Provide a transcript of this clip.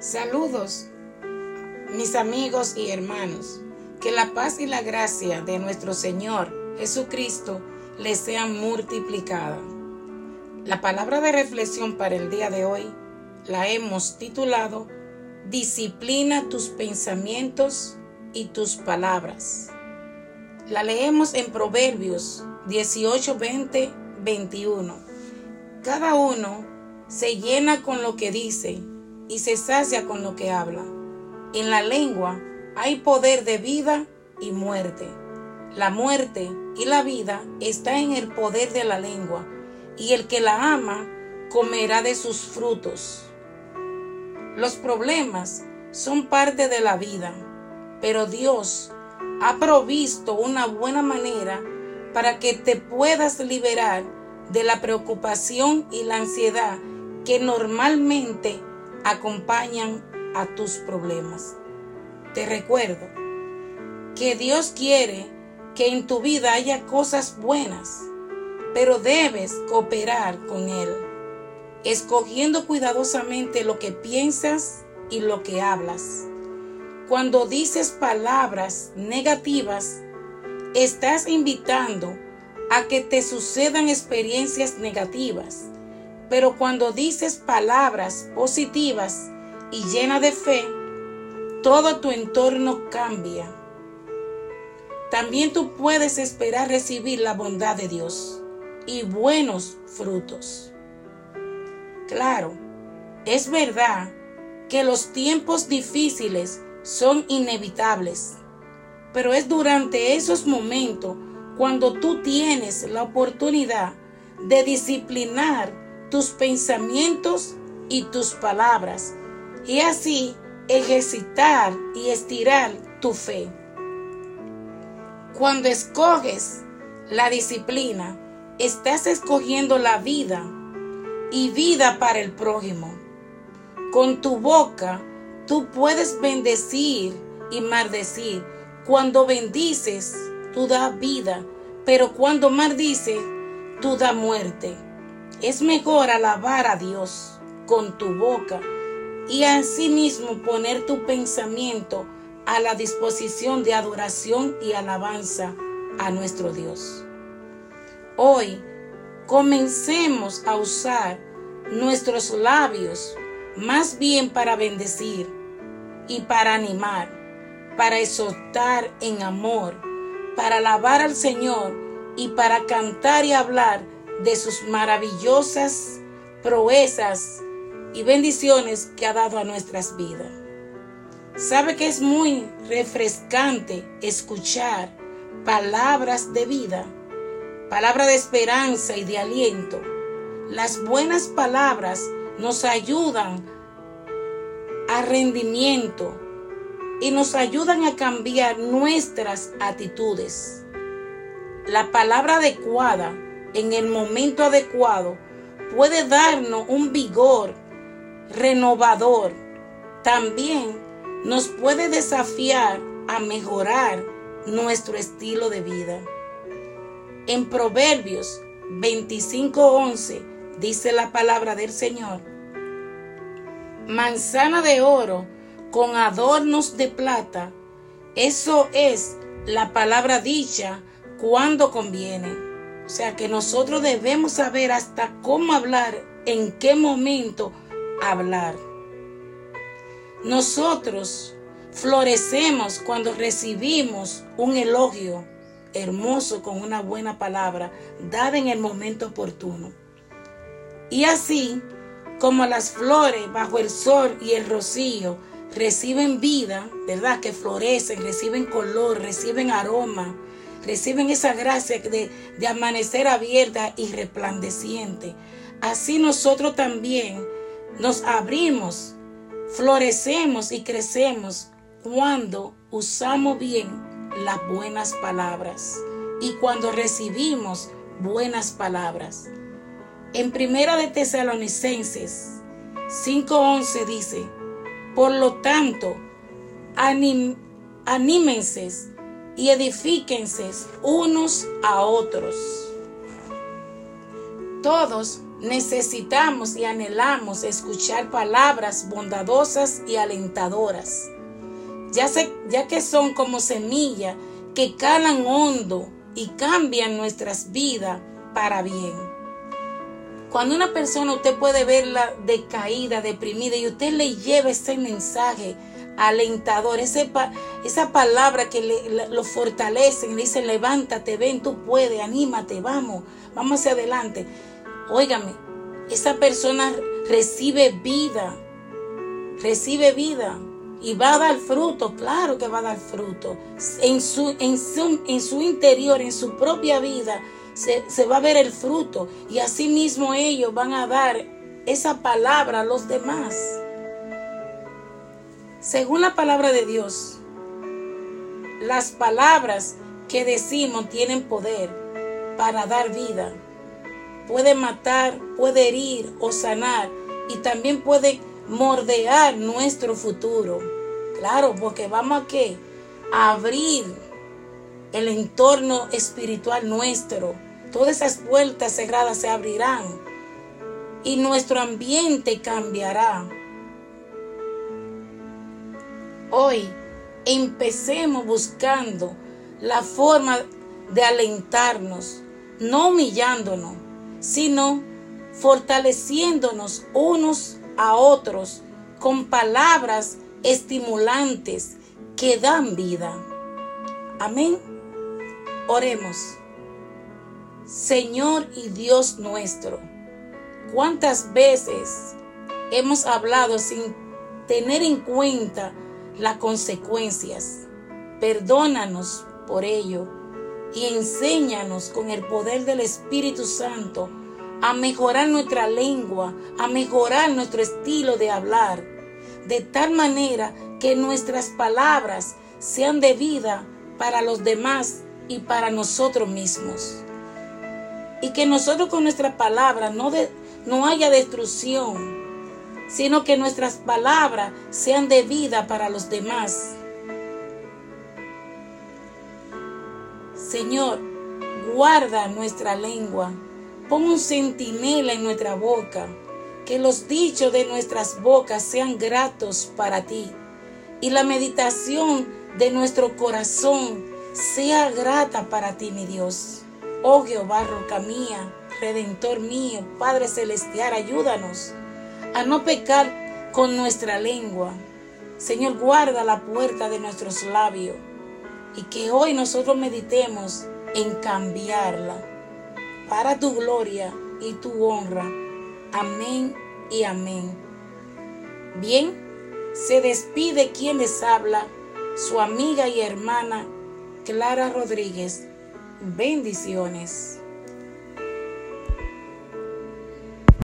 Saludos, mis amigos y hermanos. Que la paz y la gracia de nuestro Señor Jesucristo les sean multiplicadas. La palabra de reflexión para el día de hoy la hemos titulado Disciplina tus pensamientos y tus palabras. La leemos en Proverbios 18, 20, 21. Cada uno se llena con lo que dice y se sacia con lo que habla. En la lengua hay poder de vida y muerte. La muerte y la vida está en el poder de la lengua, y el que la ama comerá de sus frutos. Los problemas son parte de la vida, pero Dios ha provisto una buena manera para que te puedas liberar de la preocupación y la ansiedad que normalmente acompañan a tus problemas. Te recuerdo que Dios quiere que en tu vida haya cosas buenas, pero debes cooperar con Él, escogiendo cuidadosamente lo que piensas y lo que hablas. Cuando dices palabras negativas, estás invitando a que te sucedan experiencias negativas pero cuando dices palabras positivas y llena de fe, todo tu entorno cambia. También tú puedes esperar recibir la bondad de Dios y buenos frutos. Claro, es verdad que los tiempos difíciles son inevitables, pero es durante esos momentos cuando tú tienes la oportunidad de disciplinar tus pensamientos y tus palabras, y así ejercitar y estirar tu fe. Cuando escoges la disciplina, estás escogiendo la vida y vida para el prójimo. Con tu boca tú puedes bendecir y maldecir. Cuando bendices, tú das vida, pero cuando maldices, tú das muerte. Es mejor alabar a Dios con tu boca y asimismo poner tu pensamiento a la disposición de adoración y alabanza a nuestro Dios. Hoy comencemos a usar nuestros labios más bien para bendecir y para animar, para exhortar en amor, para alabar al Señor y para cantar y hablar de sus maravillosas proezas y bendiciones que ha dado a nuestras vidas. Sabe que es muy refrescante escuchar palabras de vida, palabras de esperanza y de aliento. Las buenas palabras nos ayudan a rendimiento y nos ayudan a cambiar nuestras actitudes. La palabra adecuada en el momento adecuado puede darnos un vigor renovador. También nos puede desafiar a mejorar nuestro estilo de vida. En Proverbios 25:11 dice la palabra del Señor, manzana de oro con adornos de plata, eso es la palabra dicha cuando conviene o sea que nosotros debemos saber hasta cómo hablar, en qué momento hablar. Nosotros florecemos cuando recibimos un elogio hermoso con una buena palabra dada en el momento oportuno. Y así como las flores bajo el sol y el rocío reciben vida, ¿verdad? Que florecen, reciben color, reciben aroma, reciben esa gracia de, de amanecer abierta y resplandeciente. Así nosotros también nos abrimos, florecemos y crecemos cuando usamos bien las buenas palabras y cuando recibimos buenas palabras. En Primera de Tesalonicenses 5:11 dice, por lo tanto, anímense y edifíquense unos a otros. Todos necesitamos y anhelamos escuchar palabras bondadosas y alentadoras, ya, ya que son como semilla que calan hondo y cambian nuestras vidas para bien. Cuando una persona usted puede verla decaída, deprimida y usted le lleva ese mensaje alentador, esa palabra que le, lo fortalece, le dice levántate, ven, tú puedes, anímate, vamos, vamos hacia adelante. Óigame, esa persona recibe vida, recibe vida y va a dar fruto, claro que va a dar fruto. En su, en su, en su interior, en su propia vida, se, se va a ver el fruto y así mismo ellos van a dar esa palabra a los demás. Según la palabra de Dios, las palabras que decimos tienen poder para dar vida. Puede matar, puede herir o sanar y también puede mordear nuestro futuro. Claro, porque vamos a qué? Abrir el entorno espiritual nuestro. Todas esas puertas cerradas se abrirán y nuestro ambiente cambiará. Hoy empecemos buscando la forma de alentarnos, no humillándonos, sino fortaleciéndonos unos a otros con palabras estimulantes que dan vida. Amén. Oremos. Señor y Dios nuestro, ¿cuántas veces hemos hablado sin tener en cuenta las consecuencias? Perdónanos por ello y enséñanos con el poder del Espíritu Santo a mejorar nuestra lengua, a mejorar nuestro estilo de hablar, de tal manera que nuestras palabras sean de vida para los demás y para nosotros mismos. Y que nosotros con nuestras palabras no, no haya destrucción, sino que nuestras palabras sean de vida para los demás. Señor, guarda nuestra lengua Pon un centinela en nuestra boca, que los dichos de nuestras bocas sean gratos para ti y la meditación de nuestro corazón sea grata para ti, mi Dios. Oh Jehová, roca mía, redentor mío, Padre celestial, ayúdanos a no pecar con nuestra lengua. Señor, guarda la puerta de nuestros labios y que hoy nosotros meditemos en cambiarla para tu gloria y tu honra. Amén y amén. Bien, se despide quien les habla, su amiga y hermana Clara Rodríguez. Bendiciones.